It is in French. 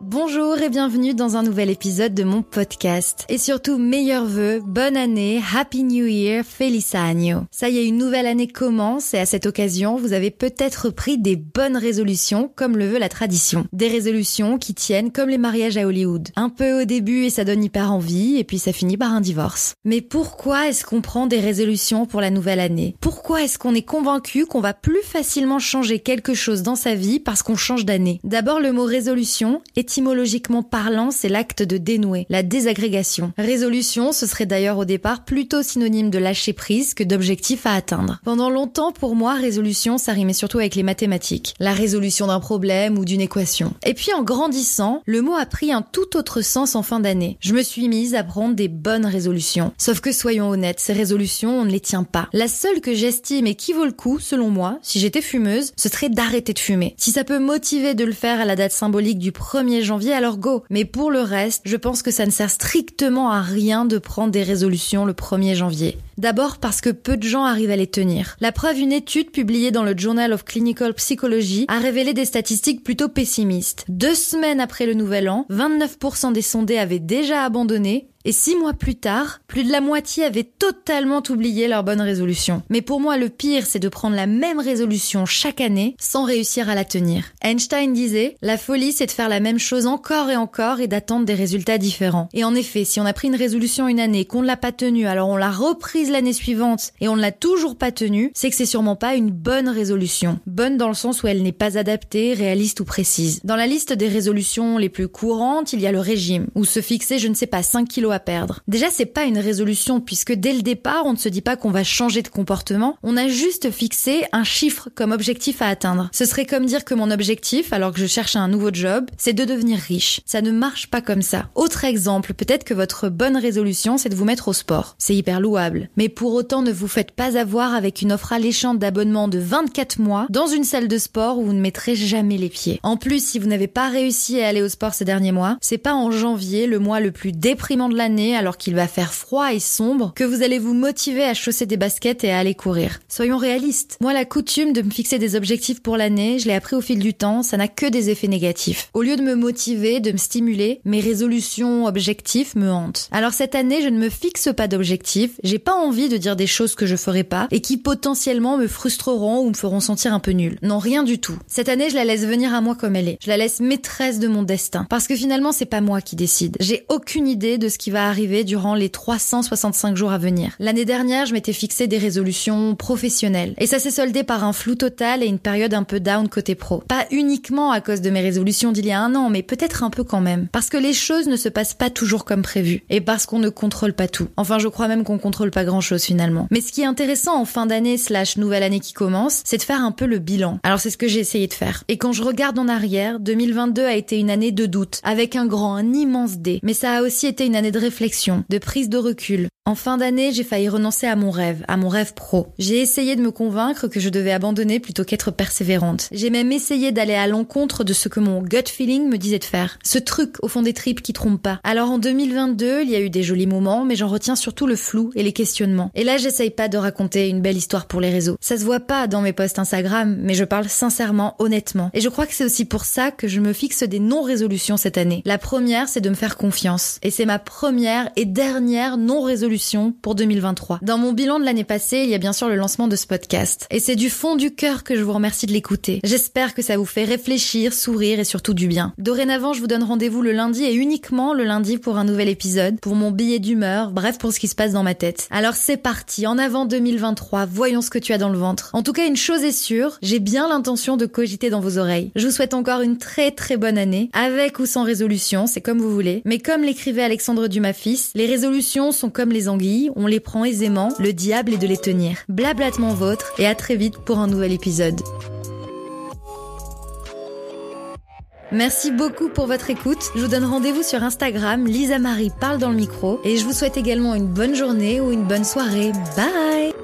Bonjour et bienvenue dans un nouvel épisode de mon podcast. Et surtout, meilleurs vœux, bonne année, Happy New Year, Feliz Año. Ça y est, une nouvelle année commence et à cette occasion, vous avez peut-être pris des bonnes résolutions comme le veut la tradition. Des résolutions qui tiennent comme les mariages à Hollywood. Un peu au début et ça donne hyper envie et puis ça finit par un divorce. Mais pourquoi est-ce qu'on prend des résolutions pour la nouvelle année? Pourquoi est-ce qu'on est convaincu qu'on va plus facilement changer quelque chose dans sa vie parce qu'on change d'année? D'abord, le mot résolution est étymologiquement parlant, c'est l'acte de dénouer, la désagrégation. Résolution, ce serait d'ailleurs au départ plutôt synonyme de lâcher prise que d'objectif à atteindre. Pendant longtemps, pour moi, résolution, ça surtout avec les mathématiques. La résolution d'un problème ou d'une équation. Et puis en grandissant, le mot a pris un tout autre sens en fin d'année. Je me suis mise à prendre des bonnes résolutions. Sauf que soyons honnêtes, ces résolutions, on ne les tient pas. La seule que j'estime et qui vaut le coup, selon moi, si j'étais fumeuse, ce serait d'arrêter de fumer. Si ça peut motiver de le faire à la date symbolique du 1er janvier, alors go. Mais pour le reste, je pense que ça ne sert strictement à rien de prendre des résolutions le 1er janvier. D'abord parce que peu de gens arrivent à les tenir. La preuve, une étude publiée dans le Journal of Clinical Psychology a révélé des statistiques plutôt pessimistes. Deux semaines après le nouvel an, 29% des sondés avaient déjà abandonné et six mois plus tard, plus de la moitié avaient totalement oublié leur bonne résolution. Mais pour moi, le pire, c'est de prendre la même résolution chaque année sans réussir à la tenir. Einstein disait, la folie, c'est de faire la même chose encore et encore et d'attendre des résultats différents. Et en effet, si on a pris une résolution une année, qu'on ne l'a pas tenue, alors on l'a reprise l'année suivante et on ne l'a toujours pas tenue, c'est que c'est sûrement pas une bonne résolution. Bonne dans le sens où elle n'est pas adaptée, réaliste ou précise. Dans la liste des résolutions les plus courantes, il y a le régime, ou se fixer, je ne sais pas, 5 kilos à perdre. Déjà, c'est pas une résolution puisque dès le départ, on ne se dit pas qu'on va changer de comportement, on a juste fixé un chiffre comme objectif à atteindre. Ce serait comme dire que mon objectif, alors que je cherche un nouveau job, c'est de devenir riche. Ça ne marche pas comme ça. Autre exemple, peut-être que votre bonne résolution, c'est de vous mettre au sport. C'est hyper louable. Mais pour autant, ne vous faites pas avoir avec une offre alléchante d'abonnement de 24 mois dans une salle de sport où vous ne mettrez jamais les pieds. En plus, si vous n'avez pas réussi à aller au sport ces derniers mois, c'est pas en janvier, le mois le plus déprimant de l'année, alors qu'il va faire froid et sombre, que vous allez vous motiver à chausser des baskets et à aller courir. Soyons réalistes. Moi, la coutume de me fixer des objectifs pour l'année, je l'ai appris au fil du temps, ça n'a que des effets négatifs. Au lieu de me motiver, de me stimuler, mes résolutions, objectifs me hantent. Alors cette année, je ne me fixe pas d'objectifs, j'ai pas envie de dire des choses que je ferai pas et qui potentiellement me frustreront ou me feront sentir un peu nul. Non, rien du tout. Cette année, je la laisse venir à moi comme elle est. Je la laisse maîtresse de mon destin. Parce que finalement, c'est pas moi qui décide. J'ai aucune idée de ce qui va arriver durant les 365 jours à venir. L'année dernière, je m'étais fixé des résolutions professionnelles. Et ça s'est soldé par un flou total et une période un peu down côté pro. Pas uniquement à cause de mes résolutions d'il y a un an, mais peut-être un peu quand même. Parce que les choses ne se passent pas toujours comme prévu. Et parce qu'on ne contrôle pas tout. Enfin, je crois même qu'on contrôle pas grand chose finalement. Mais ce qui est intéressant en fin d'année slash nouvelle année qui commence, c'est de faire un peu le bilan. Alors c'est ce que j'ai essayé de faire. Et quand je regarde en arrière, 2022 a été une année de doute, avec un grand, un immense D. Mais ça a aussi été une année de réflexion, de prise de recul. En fin d'année, j'ai failli renoncer à mon rêve, à mon rêve pro. J'ai essayé de me convaincre que je devais abandonner plutôt qu'être persévérante. J'ai même essayé d'aller à l'encontre de ce que mon gut feeling me disait de faire. Ce truc au fond des tripes qui trompe pas. Alors en 2022, il y a eu des jolis moments, mais j'en retiens surtout le flou et les Et là, j'essaye pas de raconter une belle histoire pour les réseaux. Ça se voit pas dans mes posts Instagram, mais je parle sincèrement, honnêtement. Et je crois que c'est aussi pour ça que je me fixe des non-résolutions cette année. La première, c'est de me faire confiance. Et c'est ma première et dernière non-résolution pour 2023. Dans mon bilan de l'année passée, il y a bien sûr le lancement de ce podcast. Et c'est du fond du cœur que je vous remercie de l'écouter. J'espère que ça vous fait réfléchir, sourire et surtout du bien. Dorénavant, je vous donne rendez-vous le lundi et uniquement le lundi pour un nouvel épisode, pour mon billet d'humeur, bref pour ce qui se passe dans ma tête. Alors c'est parti, en avant 2023, voyons ce que tu as dans le ventre. En tout cas, une chose est sûre, j'ai bien l'intention de cogiter dans vos oreilles. Je vous souhaite encore une très très bonne année, avec ou sans résolution, c'est comme vous voulez. Mais comme l'écrivait Alexandre Dumas fils, les résolutions sont comme les anguilles, on les prend aisément, le diable est de les tenir. Blablatement vôtre, et à très vite pour un nouvel épisode. Merci beaucoup pour votre écoute. Je vous donne rendez-vous sur Instagram, Lisa Marie parle dans le micro, et je vous souhaite également une bonne journée ou une bonne soirée. Bye